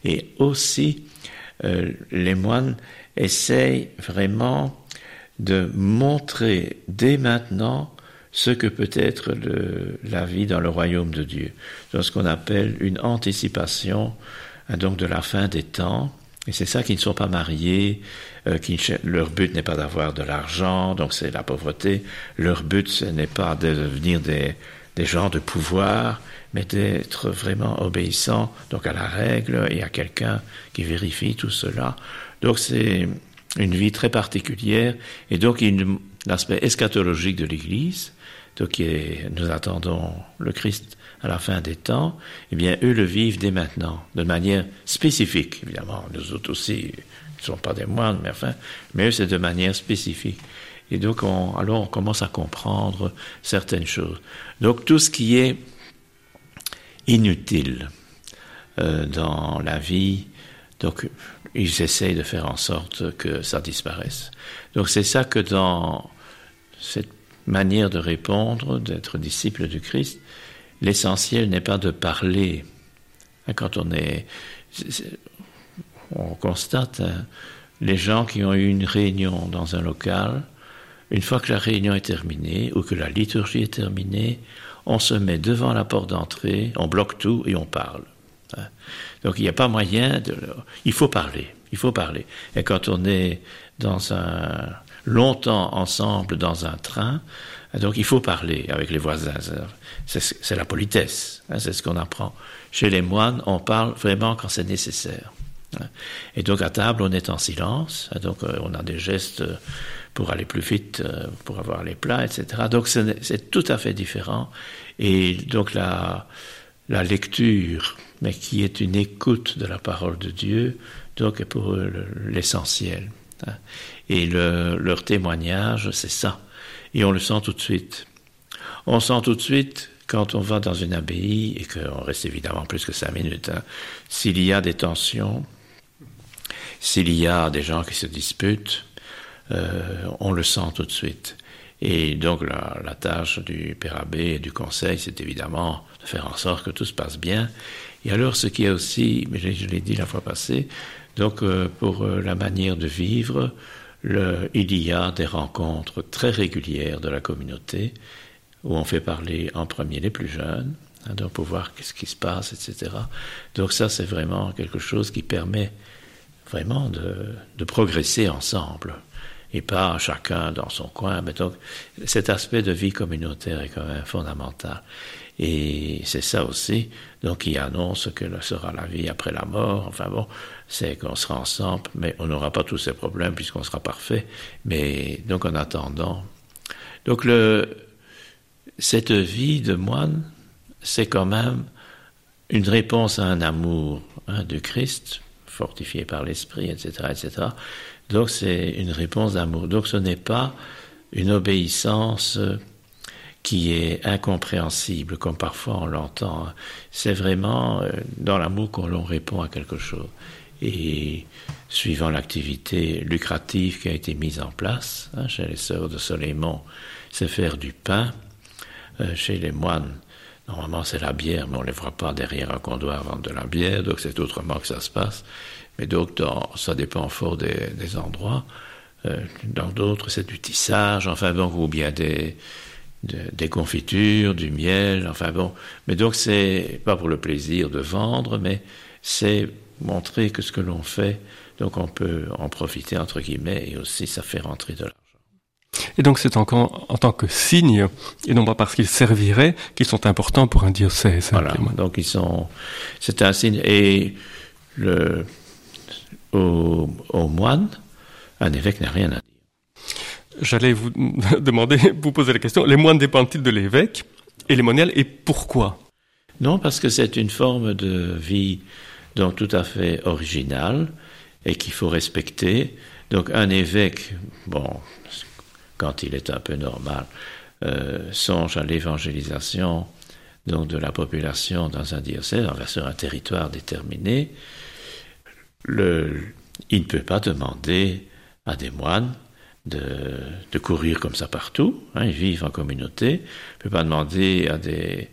Et aussi, euh, les moines essayent vraiment de montrer dès maintenant ce que peut être la vie dans le royaume de Dieu. dans ce qu'on appelle une anticipation hein, donc de la fin des temps et c'est ça qui ne sont pas mariés, euh, qui, leur but n'est pas d'avoir de l'argent, donc c'est la pauvreté. Leur but, ce n'est pas de devenir des, des gens de pouvoir, mais d'être vraiment obéissants donc à la règle et à quelqu'un qui vérifie tout cela. Donc c'est une vie très particulière et donc l'aspect eschatologique de l'Église. Donc nous attendons le Christ à la fin des temps, eh bien, eux le vivent dès maintenant, de manière spécifique, évidemment. Nous autres aussi, ne sont pas des moines, mais enfin, mais eux, c'est de manière spécifique. Et donc, on, alors, on commence à comprendre certaines choses. Donc, tout ce qui est inutile euh, dans la vie, donc, ils essayent de faire en sorte que ça disparaisse. Donc, c'est ça que dans cette manière de répondre, d'être disciple du Christ, l'essentiel n'est pas de parler. Quand on est, on constate hein, les gens qui ont eu une réunion dans un local, une fois que la réunion est terminée ou que la liturgie est terminée, on se met devant la porte d'entrée, on bloque tout et on parle. Hein. Donc il n'y a pas moyen de. Il faut parler, il faut parler. Et quand on est dans un longtemps ensemble dans un train, Donc il faut parler avec les voisins. C'est la politesse. Hein, c'est ce qu'on apprend. Chez les moines, on parle vraiment quand c'est nécessaire. Hein. Et donc à table, on est en silence. Hein, donc euh, on a des gestes pour aller plus vite, euh, pour avoir les plats, etc. Donc c'est tout à fait différent. Et donc la, lecture, mais qui est une écoute de la parole de Dieu, donc est pour l'essentiel. Et leur témoignage, c'est ça. Et on le sent tout de suite. On sent tout de suite quand on va dans une abbaye et qu'on reste évidemment plus que cinq minutes. Hein, s'il y a des tensions, s'il y a des gens qui se disputent, euh, on le sent tout de suite. Et donc la, tâche du père abbé et du conseil, c'est évidemment de faire en sorte que tout se passe bien. Et alors ce qui est aussi, mais je, l'ai dit la fois passée, donc euh, pour euh, la manière de vivre, il y a des rencontres très régulières de la communauté où on fait parler en premier les plus jeunes, hein, pour voir qu'est-ce qui se passe, etc. Donc ça, c'est vraiment quelque chose qui permet vraiment de, progresser ensemble et pas chacun dans son coin. Mais donc cet aspect de vie communautaire est quand même fondamental. Et c'est ça aussi, donc qui annonce que sera la vie après la mort. Enfin bon, c'est qu'on sera ensemble, mais on n'aura pas tous ces problèmes puisqu'on sera parfait. Mais donc en attendant, donc le, cette vie de moine, c'est quand même une réponse à un amour hein, de Christ, fortifié par l'esprit, etc., etc. Donc c'est une réponse d'amour. Donc ce n'est pas une obéissance qui est incompréhensible, comme parfois on l'entend. C'est vraiment euh, dans l'amour qu'on répond à quelque chose. Et suivant l'activité lucrative qui a été mise en place hein, chez les sœurs de Soleimont, c'est faire du pain. Euh, chez les moines, normalement c'est la bière, mais on ne les voit pas derrière un comptoir vendre de la bière, donc c'est autrement que ça se passe. Mais donc ça dépend fort des, endroits. Euh, dans d'autres, c'est du tissage, enfin bon, ou bien des, des confitures, du miel, enfin bon. Mais donc c'est pas pour le plaisir de vendre, mais c'est montrer que ce que l'on fait, donc on peut en profiter entre guillemets et aussi ça fait rentrer de l'argent. Et donc c'est encore en tant que signe, et non pas parce qu'ils serviraient, qu'ils sont importants pour un diocèse. Voilà, donc ils sont, c'est un signe. Et le, au, au moine, un évêque n'a rien à dire. J'allais vous demander, vous poser la question, les moines dépendent-ils de l'évêque et les moniales et pourquoi? Non, parce que c'est une forme de vie donc tout à fait originale et qu'il faut respecter. Donc un évêque, bon, quand il est un peu normal, euh, songe à l'évangélisation donc de la population dans un diocèse, enfin sur un territoire déterminé. Il ne peut pas demander à des moines de, de, courir comme ça partout. Hein, ils vivent en communauté. Il ne peut pas demander à des,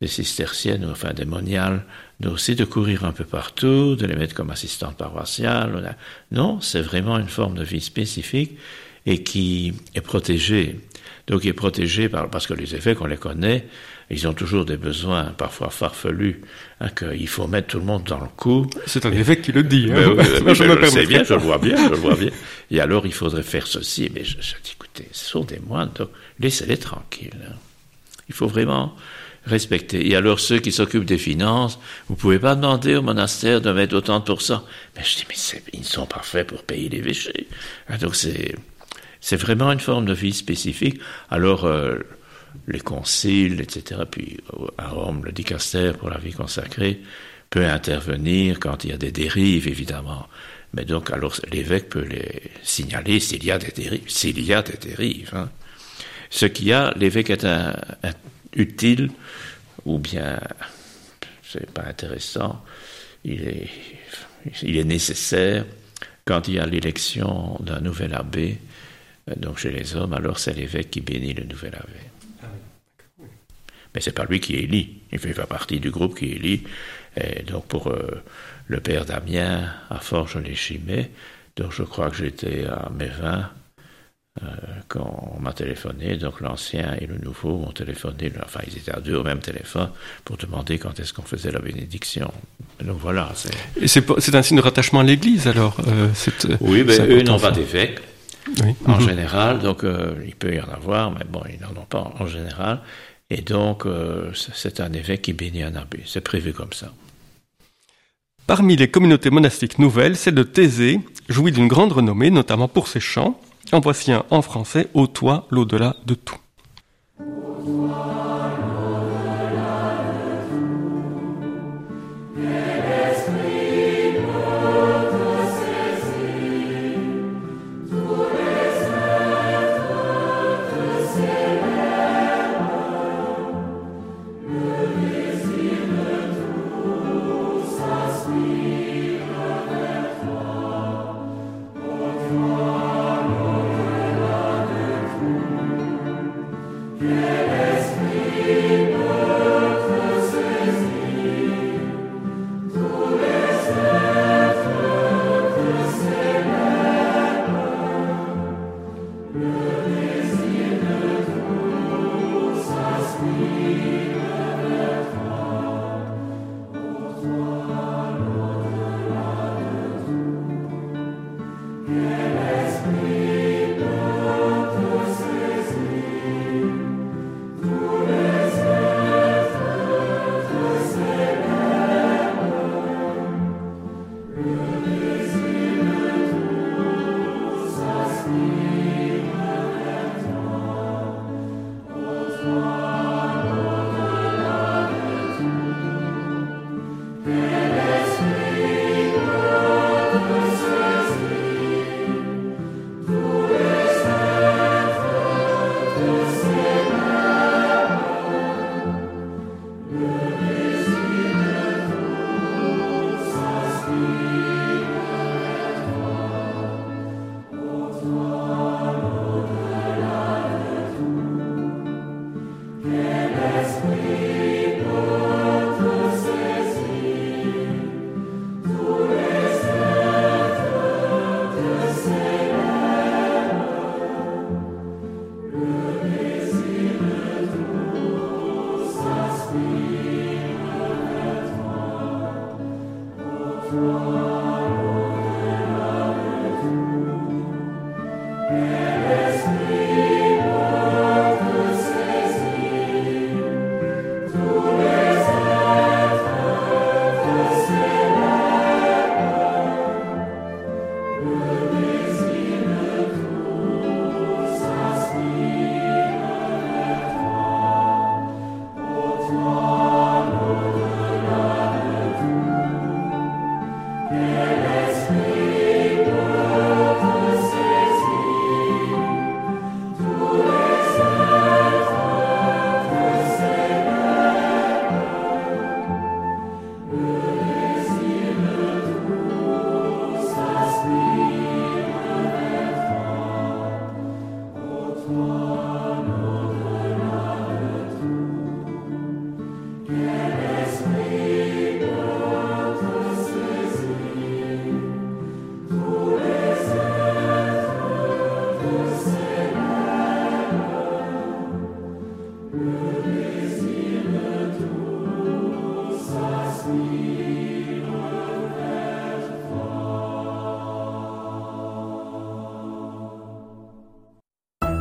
des cisterciennes ou enfin des moniales de aussi de courir un peu partout, de les mettre comme assistantes paroissiales. Non, c'est vraiment une forme de vie spécifique et qui est protégée. Donc il est protégé par, parce que les évêques, on les connaît, ils ont toujours des besoins parfois farfelus, hein, qu'il faut mettre tout le monde dans le coup. C'est un évêque qui le dit. Hein. je, je, le sais bien, je le vois bien, je le vois bien. Et alors il faudrait faire ceci. Mais je, je dis, écoutez, ce sont des moines, donc laissez-les tranquilles. Hein. Il faut vraiment respecter. Et alors ceux qui s'occupent des finances, vous pouvez pas demander au monastère de mettre autant de pourcents. Mais je dis, mais ils sont parfaits pour payer les péchés. donc c'est c'est vraiment une forme de vie spécifique. Alors, euh, les conciles, etc., puis à Rome, le dicaster pour la vie consacrée peut intervenir quand il y a des dérives, évidemment. Mais donc, alors, l'évêque peut les signaler s'il y a des dérives. S'il y a des dérives. Hein. Ce qu'il y a, l'évêque est un, utile, ou bien, c'est pas intéressant, il est, il est nécessaire quand il y a l'élection d'un nouvel abbé euh, donc chez les hommes, alors c'est l'évêque qui bénit le nouvel abbé. Ah Mais c'est pas lui qui élit. Il fait pas partie du groupe qui élit. Et donc pour euh, le père Damien à Forges-les-Chimay, donc je crois que j'étais à Mévin euh, quand on m'a téléphoné. Donc l'ancien et le nouveau m'ont téléphoné. Enfin, ils étaient à deux au même téléphone pour demander quand est-ce qu'on faisait la bénédiction. Donc voilà. C'est un signe de rattachement à l'Église alors Oui, mais eux n'ont pas d'évêque. en Mhm. général. Donc, euh, il peut y en avoir, mais bon, ils n'en ont pas en général. Et donc, euh, c'est- c'est un évêque qui bénit un abbé. C'est prévu comme ça. Parmi les communautés monastiques nouvelles, celle de Thésée jouit d'une grande renommée, notamment pour ses chants. En voici un en français, Au toi, l'au-delà de tout.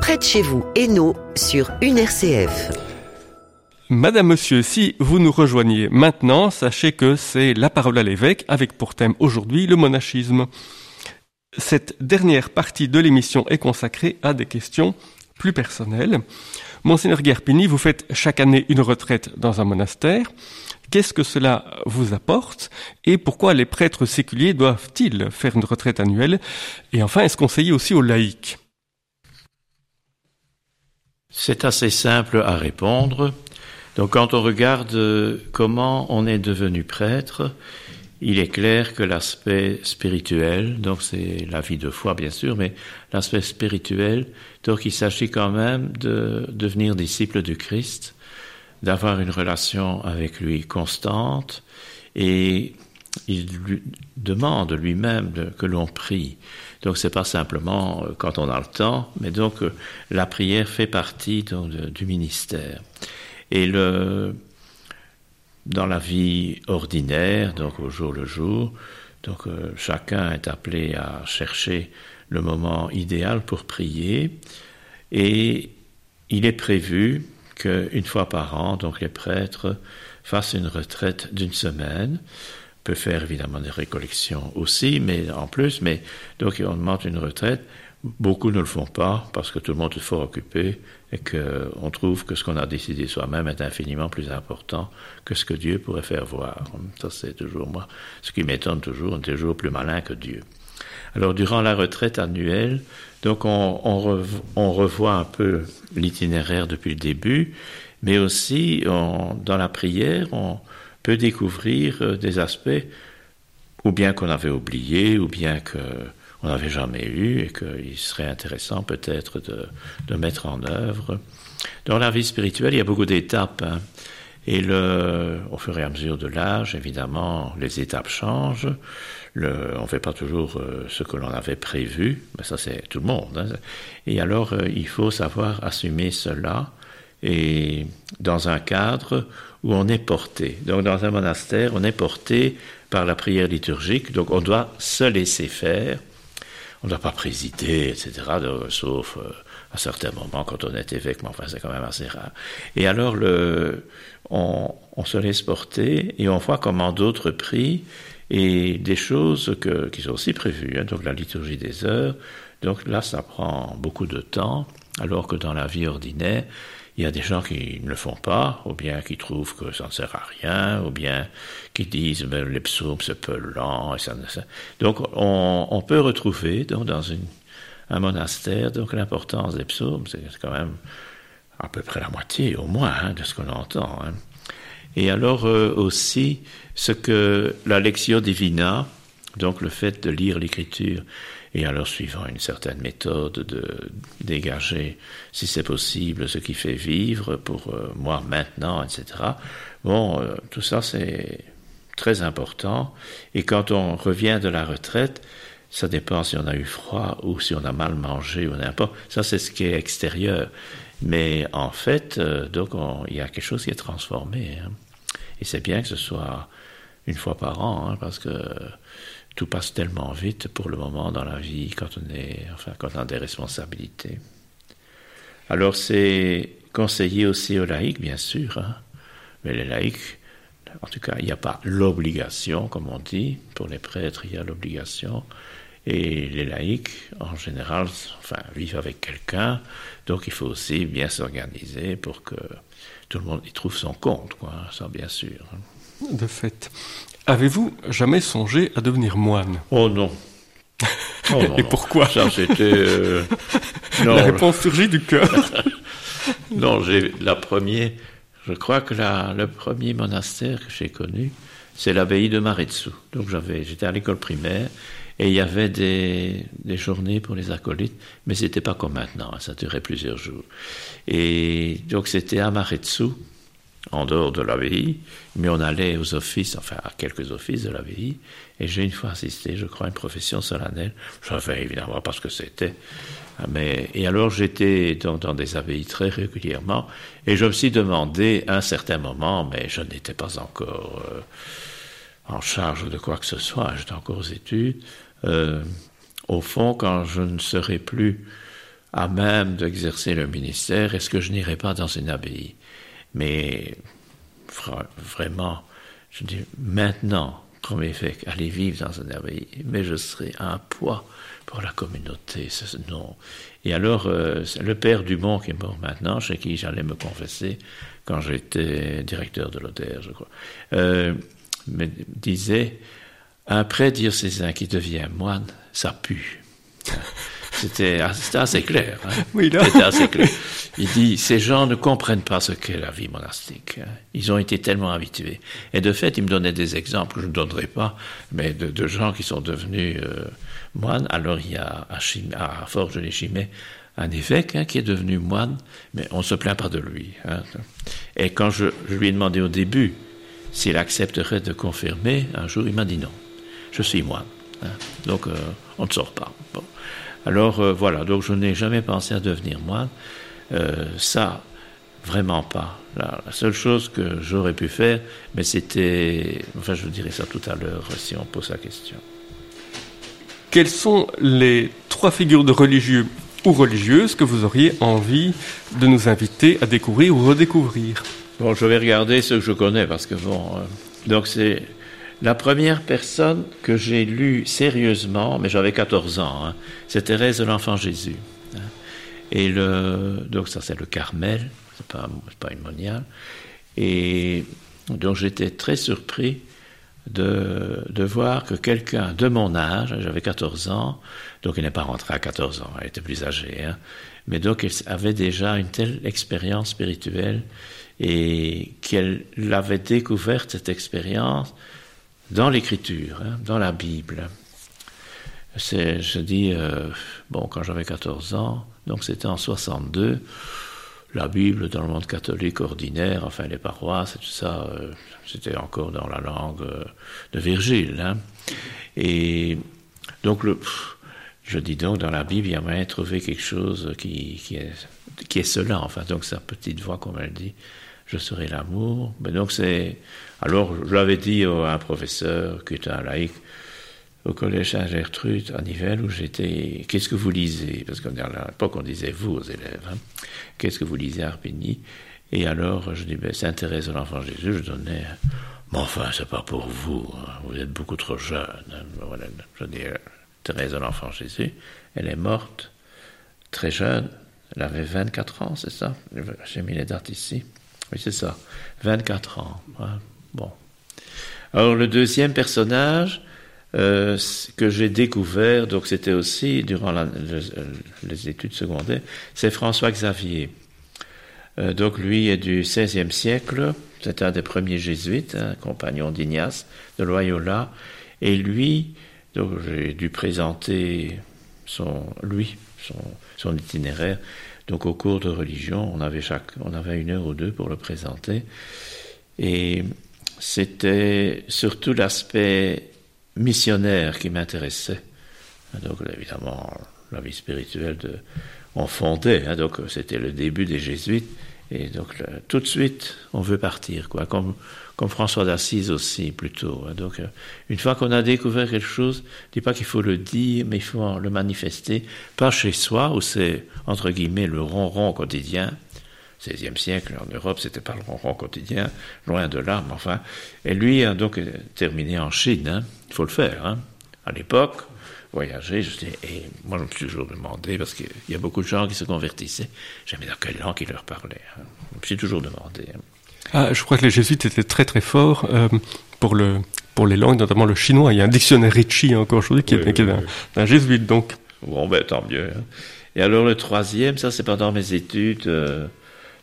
Près chez vous, Hainaut, sur une RCF. Madame, Monsieur, si vous nous rejoignez maintenant, sachez que c'est la parole à l'évêque avec pour thème aujourd'hui le monachisme. Cette dernière partie de l'émission est consacrée à des questions plus personnelles. Monseigneur Guerpini, vous faites chaque année une retraite dans un monastère. Qu'est-ce que cela vous apporte et pourquoi les prêtres séculiers doivent-ils faire une retraite annuelle? Et enfin, est-ce conseillé aussi aux laïcs? C'est assez simple à répondre. Donc quand on regarde euh, comment on est devenu prêtre, il est clair que l'aspect spirituel, donc c'est la vie de foi bien sûr, mais l'aspect spirituel, donc il s'agit quand même de devenir disciple du Christ, d'avoir une relation avec lui constante, et il lui demande lui-même que l'on prie. Donc c'est pas simplement euh, quand on a le temps, mais donc euh, la prière fait partie du ministère. Et dans la vie ordinaire, donc au jour le jour, donc euh, chacun est appelé à chercher le moment idéal pour prier. Et il est prévu qu'une fois par an, donc les prêtres fassent une retraite d'une semaine. Peut faire évidemment des récollections aussi, mais en plus, mais donc on demande une retraite. Beaucoup ne le font pas parce que tout le monde est fort occupé et qu'on trouve que ce qu'on a décidé soi-même est infiniment plus important que ce que Dieu pourrait faire voir. Ça, c'est toujours moi. Ce qui m'étonne toujours, on est toujours plus malin que Dieu. Alors, durant la retraite annuelle, donc on, on, revoit un peu l'itinéraire depuis le début, mais aussi dans la prière, on peut découvrir euh, des aspects ou bien qu'on avait oubliés, ou bien qu'on n'avait jamais eu, et qu'il serait intéressant peut-être de, mettre en œuvre. Dans la vie spirituelle, il y a beaucoup d'étapes. Hein. Et le, au fur et à mesure de l'âge, évidemment, les étapes changent. Le, on ne fait pas toujours euh, ce que l'on avait prévu, mais ça c'est tout le monde. Hein. Et alors, euh, il faut savoir assumer cela et dans un cadre où on est porté. Donc, dans un monastère, on est porté par la prière liturgique, donc on doit se laisser faire. On ne doit pas présider, etc., sauf euh, à certains moments quand on est évêque, mais enfin c'est quand même assez rare. Et alors, on, se laisse porter et on voit comment d'autres prient et des choses qui sont aussi prévues, hein, donc la liturgie des heures. Donc là, ça prend beaucoup de temps, alors que dans la vie ordinaire, il y a des gens qui ne le font pas, ou bien qui trouvent que ça ne sert à rien, ou bien qui disent ben, les psaumes c'est peu lent. Et ça. Donc on, peut retrouver donc, dans un monastère donc l'importance des psaumes, c'est quand même à peu près la moitié au moins hein, de ce qu'on entend. Hein. Et alors euh, aussi ce que la lectio divina, donc le fait de lire l'écriture, et alors suivant une certaine méthode de dégager, si c'est possible, ce qui fait vivre pour euh, moi maintenant, etc. Bon, euh, tout ça c'est très important. Et quand on revient de la retraite, ça dépend si on a eu froid ou si on a mal mangé ou n'importe. Ça c'est ce qui est extérieur. Mais en fait, donc il y a quelque chose qui est transformé. Hein. Et c'est bien que ce soit une fois par an, hein, parce que tout passe tellement vite pour le moment dans la vie quand on est, enfin, quand on a des responsabilités. Alors c'est conseillé aussi aux laïcs, bien sûr, hein, mais les laïcs, en tout cas, il n'y a pas l'obligation, comme on dit, pour les prêtres, il y a l'obligation, et les laïcs, en général, enfin, vivent avec quelqu'un, donc il faut aussi bien s'organiser pour que tout le monde y trouve son compte, quoi, ça bien sûr. De fait. Avez-vous jamais songé à devenir moine? Oh non. Oh, Et pourquoi? Ça, c'était. Euh, la réponse surgit du cœur. non, j'ai la première. Je crois que la, le premier monastère que j'ai connu, c'est l'abbaye de Maretsu. Donc j'avais, j'étais à l'école primaire et il y avait des, des journées pour les acolytes, mais c'était pas comme maintenant, ça durait plusieurs jours. Et donc c'était à Maretsu, en dehors de l'abbaye, mais on allait aux offices, enfin à quelques offices de l'abbaye, et j'ai une fois assisté, je crois, à une profession solennelle. Je savais évidemment pas ce que c'était, mais et alors j'étais dans, dans, des abbayes très régulièrement, et je me suis demandé à un certain moment, mais je n'étais pas encore euh, en charge de quoi que ce soit, j'étais encore aux études, euh, au fond, quand je ne serai plus à même d'exercer le ministère, est-ce que je n'irai pas dans une abbaye Mais vraiment, je dis maintenant, comme évêque, aller vivre dans une abbaye, mais je serai un poids pour la communauté. Non. Et alors, euh, le père Dumont, qui est mort maintenant, chez qui j'allais me confesser quand j'étais directeur de l'ODR, je crois, euh, me disait un prêtre diocésain qui devient moine, ça pue. C'était assez clair. Hein. Oui, C'était assez clair. Il dit, ces gens ne comprennent pas ce qu'est la vie monastique. Hein. Ils ont été tellement habitués. Et de fait, il me donnait des exemples, je ne donnerai pas, mais de, gens qui sont devenus euh, moines. Alors, il y a à, à Forges-les-Chimay un évêque hein, qui est devenu moine, mais on ne se plaint pas de lui. Et quand je, lui ai demandé au début s'il accepterait de confirmer, un jour, il m'a dit non je suis moine. Hein. Donc, euh, on ne sort pas. Alors, euh, voilà, donc je n'ai jamais pensé à devenir moine. Euh, ça, vraiment pas. La, seule chose que j'aurais pu faire, mais c'était. Enfin, je vous dirai ça tout à l'heure si on pose la question. quelles sont les trois figures de religieux ou religieuses que vous auriez envie de nous inviter à découvrir ou redécouvrir? Bon, je vais regarder ceux que je connais parce que bon, euh, donc c'est la première personne que j'ai lue sérieusement, mais j'avais 14 ans, hein, c'est Thérèse de l'Enfant Jésus. Hein. Et le, donc ça c'est le Carmel, c'est pas, pas une moniale. Et donc j'étais très surpris de, de voir que quelqu'un de mon âge, j'avais 14 ans, donc il n'est pas rentré à 14 ans, elle était plus âgée, hein, mais donc elle avait déjà une telle expérience spirituelle et qu'elle avait découverte cette expérience dans l'écriture, hein, dans la Bible. C'est, je dis, euh, bon, quand j'avais 14 ans, donc c'était en 62, la Bible dans le monde catholique ordinaire, enfin les paroisses et tout ça, euh, c'était encore dans la langue euh, de Virgile. Hein. Et donc, le, je dis donc, dans la Bible, il y a moyen de trouver quelque chose qui, est, qui est cela, enfin, donc sa petite voix, comme elle dit, je serai l'amour. Mais donc c'est. Alors, je l'avais dit à un professeur qui était un laïc au collège Saint-Gertrude à Nivelles où j'étais. Qu'est-ce que vous lisez? Parce qu'à l'époque, on disait vous aux élèves. Hein. Qu'est-ce que vous lisez à Arpigny Et alors, je dis ben, c'est intéressant l'enfant Jésus. Je donnais. Mais enfin, c'est pas pour vous. Hein. Vous êtes beaucoup trop jeune. Hein. Voilà, je dis Thérèse de l'enfant Jésus. Elle est morte très jeune. Elle avait 24 ans, c'est ça? J'ai mis les dates ici. Oui, c'est ça. 24 ans. Bon. Alors, le deuxième personnage euh, que j'ai découvert, donc c'était aussi durant les études secondaires, c'est François Xavier. Euh, donc, lui est du XVIe siècle. C'est un des premiers jésuites, un compagnon d'Ignace de Loyola. Et lui, donc j'ai dû présenter lui, son itinéraire. Donc au cours de religion, on avait, une heure ou deux pour le présenter. Et c'était surtout l'aspect missionnaire qui m'intéressait. Donc évidemment, la vie spirituelle on fondait, hein, donc c'était le début des jésuites. Et donc tout de suite, on veut partir, comme François d'Assise aussi, plutôt. Hein. Donc, euh, une fois qu'on a découvert quelque chose, je dis pas qu'il faut le dire, mais il faut le manifester, pas chez soi, où c'est, entre guillemets, le ronron quotidien. 16e siècle, en Europe, c'était pas le ronron quotidien, loin de là, mais enfin. Et lui a donc terminé en Chine, hein. il faut le faire. Hein. À l'époque, voyager, je dis, et moi je me suis toujours demandé, parce qu'il y a beaucoup de gens qui se convertissaient, jamais dans quelle langue il leur parlait. Hein. Je me suis toujours demandé. Hein. Ah, je crois que les jésuites étaient très très forts euh, pour, le, pour les langues, notamment le chinois. Il y a un dictionnaire Ritchie encore aujourd'hui qui, est, un, jésuite, donc. Bon, ben tant mieux. Hein. Et alors le troisième, ça c'est pendant mes études, euh,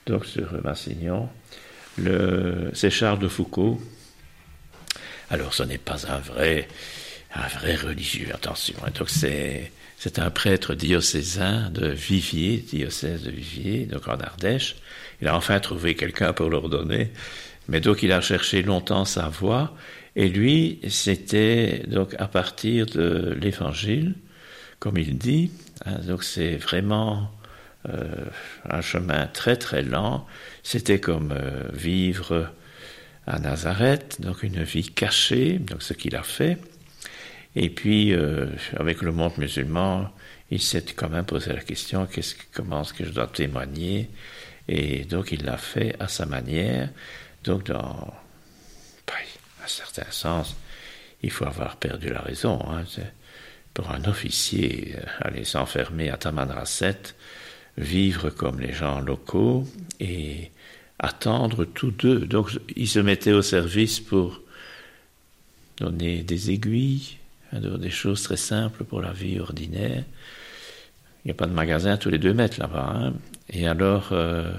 donc sur Massignon, c'est Charles de Foucault. Alors ce n'est pas un vrai, un vrai religieux, attention. Hein. Donc c'est, c'est un prêtre diocésain de Viviers, diocèse de Viviers, donc en Ardèche. Il a enfin trouvé quelqu'un pour l'ordonner, mais donc il a cherché longtemps sa voie, et lui, c'était donc à partir de l'Évangile, comme il dit, hein, donc c'est vraiment euh, un chemin très très lent, c'était comme euh, vivre à Nazareth, donc une vie cachée, donc ce qu'il a fait, et puis euh, avec le monde musulman, il s'est quand même posé la question, qu'est-ce, comment est-ce que je dois témoigner et donc il l'a fait à sa manière. Donc dans un certain sens, il faut avoir perdu la raison. Hein. Pour un officier, euh, aller s'enfermer à Tamanrasset, vivre comme les gens locaux et attendre tous deux. Donc il se mettait au service pour donner des aiguilles, hein, des choses très simples pour la vie ordinaire. Il n'y a pas de magasin tous les deux mètres là-bas. Hein. Et alors, euh,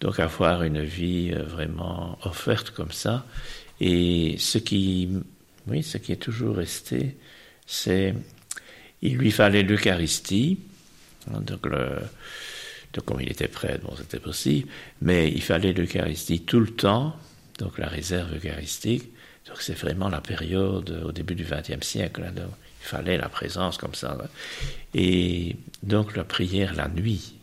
donc avoir une vie euh, vraiment offerte comme ça. Et ce qui, oui, ce qui est toujours resté, c'est, il lui fallait l'Eucharistie. Hein, donc, donc, comme il était prêt, bon, c'était possible, mais il fallait l'Eucharistie tout le temps, donc la réserve eucharistique. Donc, c'est vraiment la période au début du XXe siècle. Hein, il fallait la présence comme ça. Et donc, la prière la nuit.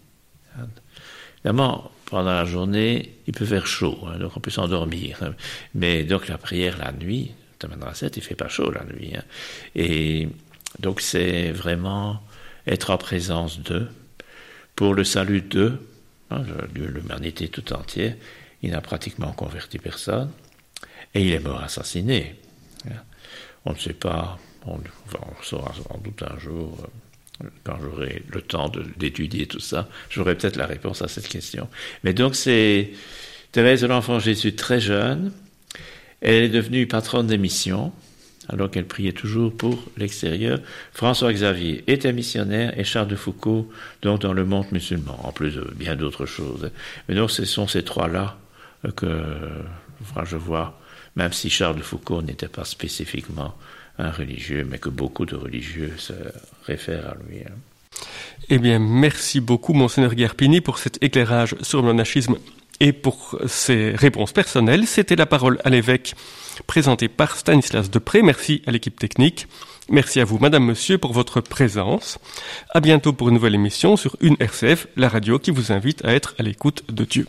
Évidemment, pendant la journée, il peut faire chaud, hein, donc on peut s'endormir. Mais donc la prière la nuit, il fait pas chaud la nuit. Hein. Et Donc c'est vraiment être en présence d'eux, pour le salut d'eux, hein, l'humanité tout entière. Il n'a pratiquement converti personne, et il est mort assassiné. On ne sait pas, on, saura sans doute un jour, euh, quand j'aurai le temps d'étudier tout ça, j'aurai peut-être la réponse à cette question. Mais donc c'est Thérèse de l'Enfant Jésus très jeune, elle est devenue patronne des missions, alors qu'elle priait toujours pour l'extérieur. François Xavier était missionnaire et Charles de Foucault, donc dans le monde musulman, en plus de bien d'autres choses. Mais donc ce sont ces trois-là que je vois, même si Charles de Foucault n'était pas spécifiquement un religieux, mais que beaucoup de religieux se réfèrent à lui. Hein. Eh bien, merci beaucoup, Monseigneur Guerpini, pour cet éclairage sur le monachisme et pour ces réponses personnelles. C'était la parole à l'évêque présentée par Stanislas Depré. Merci à l'équipe technique. Merci à vous, Madame, Monsieur, pour votre présence. À bientôt pour une nouvelle émission sur une RCF, la radio qui vous invite à être à l'écoute de Dieu.